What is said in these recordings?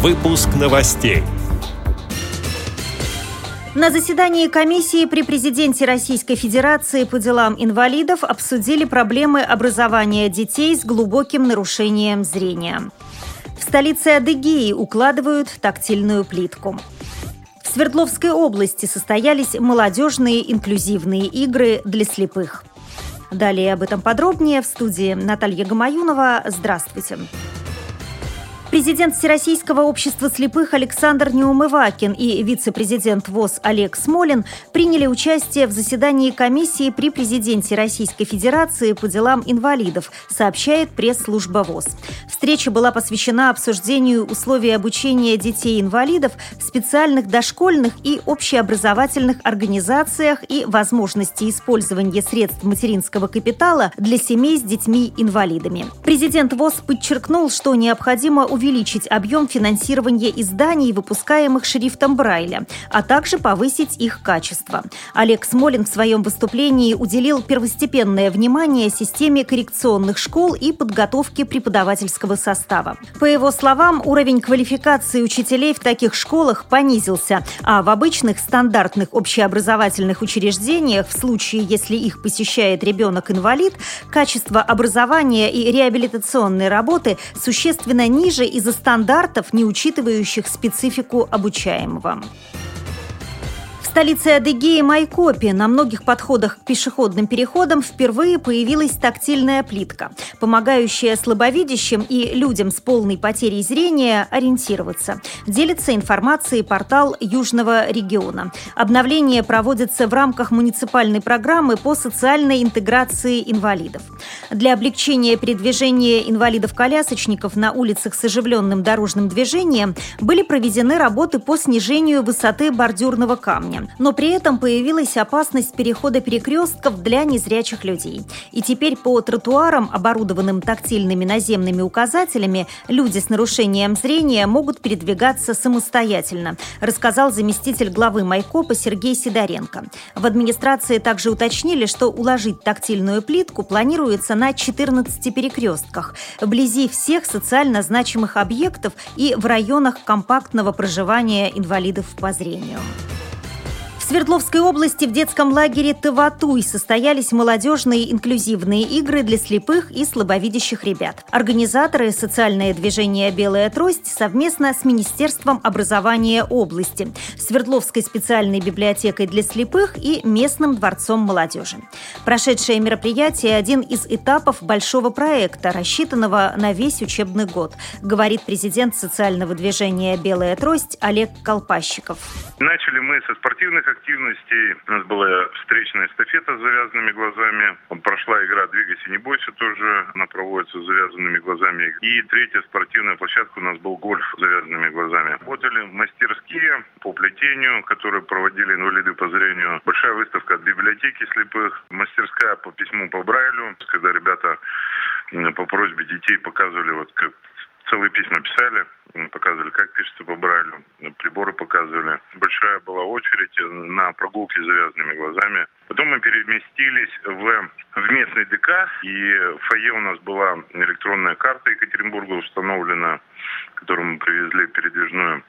Выпуск новостей. На заседании комиссии при президенте Российской Федерации по делам инвалидов обсудили проблемы образования детей с глубоким нарушением зрения. В столице Адыгеи укладывают тактильную плитку. В Свердловской области состоялись молодежные инклюзивные игры для слепых. Далее об этом подробнее в студии Наталья Гамаюнова. Здравствуйте. Здравствуйте. Президент Всероссийского общества слепых Александр Неумывакин и вице-президент ВОЗ Олег Смолин приняли участие в заседании комиссии при президенте Российской Федерации по делам инвалидов, сообщает пресс-служба ВОЗ. Встреча была посвящена обсуждению условий обучения детей-инвалидов в специальных дошкольных и общеобразовательных организациях и возможности использования средств материнского капитала для семей с детьми-инвалидами. Президент ВОЗ подчеркнул, что необходимо увеличить объем финансирования изданий, выпускаемых шрифтом Брайля, а также повысить их качество. Олег Смолин в своем выступлении уделил первостепенное внимание системе коррекционных школ и подготовке преподавательского состава. По его словам, уровень квалификации учителей в таких школах понизился, а в обычных стандартных общеобразовательных учреждениях, в случае, если их посещает ребенок-инвалид, качество образования и реабилитационной работы существенно ниже из-за стандартов, не учитывающих специфику обучаемого столице Адыгеи Майкопе на многих подходах к пешеходным переходам впервые появилась тактильная плитка, помогающая слабовидящим и людям с полной потерей зрения ориентироваться. Делится информацией портал Южного региона. Обновление проводится в рамках муниципальной программы по социальной интеграции инвалидов. Для облегчения передвижения инвалидов-колясочников на улицах с оживленным дорожным движением были проведены работы по снижению высоты бордюрного камня но при этом появилась опасность перехода перекрестков для незрячих людей. И теперь по тротуарам, оборудованным тактильными наземными указателями, люди с нарушением зрения могут передвигаться самостоятельно, рассказал заместитель главы Майкопа Сергей Сидоренко. В администрации также уточнили, что уложить тактильную плитку планируется на 14 перекрестках, вблизи всех социально значимых объектов и в районах компактного проживания инвалидов по зрению. Свердловской области в детском лагере Таватуй состоялись молодежные инклюзивные игры для слепых и слабовидящих ребят. Организаторы социальное движение «Белая трость» совместно с Министерством образования области, Свердловской специальной библиотекой для слепых и местным дворцом молодежи. Прошедшее мероприятие – один из этапов большого проекта, рассчитанного на весь учебный год, говорит президент социального движения «Белая трость» Олег Колпащиков. Начали мы со спортивных активностей. У нас была встречная эстафета с завязанными глазами. Прошла игра «Двигайся, не бойся» тоже. Она проводится с завязанными глазами. И третья спортивная площадка у нас был гольф с завязанными глазами. Работали мастерские по плетению, которые проводили инвалиды по зрению. Большая выставка от библиотеки слепых. Мастерская по письму по Брайлю, когда ребята по просьбе детей показывали, вот как целые письма писали, показывали, как пишется по Брайлю, приборы показывали. Большая была очередь на прогулке с завязанными глазами. Потом мы переместились в, в местный ДК, и в фойе у нас была электронная карта Екатеринбурга установлена, которую мы привезли передвижную,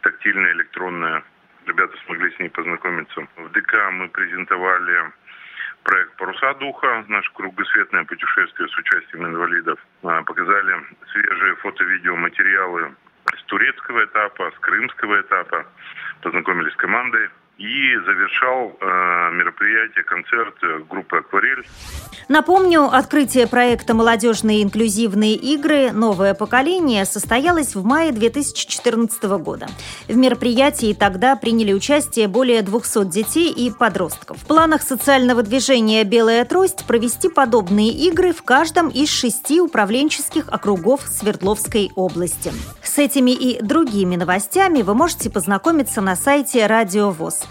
тактильная электронная. Ребята смогли с ней познакомиться. В ДК мы презентовали проект «Паруса духа», наше кругосветное путешествие с участием инвалидов. А, показали свежие фото-видео-материалы с турецкого этапа, с крымского этапа. Познакомились с командой и завершал э, мероприятие, концерт э, группы «Акварель». Напомню, открытие проекта «Молодежные инклюзивные игры. Новое поколение» состоялось в мае 2014 года. В мероприятии тогда приняли участие более 200 детей и подростков. В планах социального движения «Белая трость» провести подобные игры в каждом из шести управленческих округов Свердловской области. С этими и другими новостями вы можете познакомиться на сайте Радио ВОЗ.